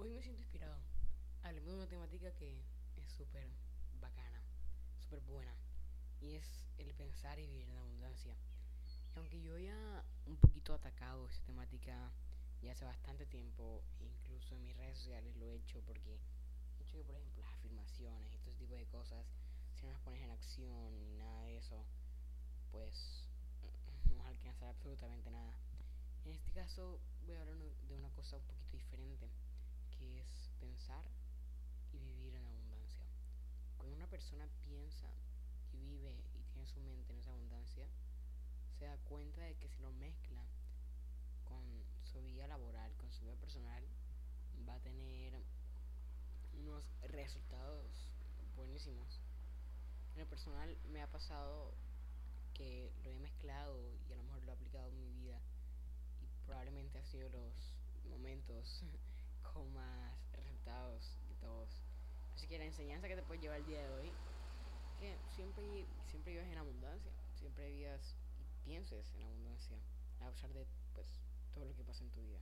Hoy me siento inspirado. Hablemos de una temática que es súper bacana, súper buena. Y es el pensar y vivir en abundancia. Y aunque yo ya un poquito atacado esa temática ya hace bastante tiempo, incluso en mis redes sociales lo he hecho porque he hecho que, por ejemplo, las afirmaciones y todo ese tipo de cosas, si no las pones en acción ni nada de eso, pues no vas a alcanzar absolutamente nada. En este caso voy a hablar de una cosa un poquito diferente que es pensar y vivir en abundancia. Cuando una persona piensa y vive y tiene su mente en esa abundancia, se da cuenta de que si lo mezcla con su vida laboral, con su vida personal, va a tener unos resultados buenísimos. En lo personal me ha pasado que lo he mezclado y a lo mejor lo he aplicado en mi vida y probablemente ha sido los momentos con más resultados de todos. Así que la enseñanza que te puedes llevar el día de hoy, que siempre, siempre vivas en abundancia, siempre vivas y pienses en abundancia, a pesar de pues todo lo que pasa en tu vida.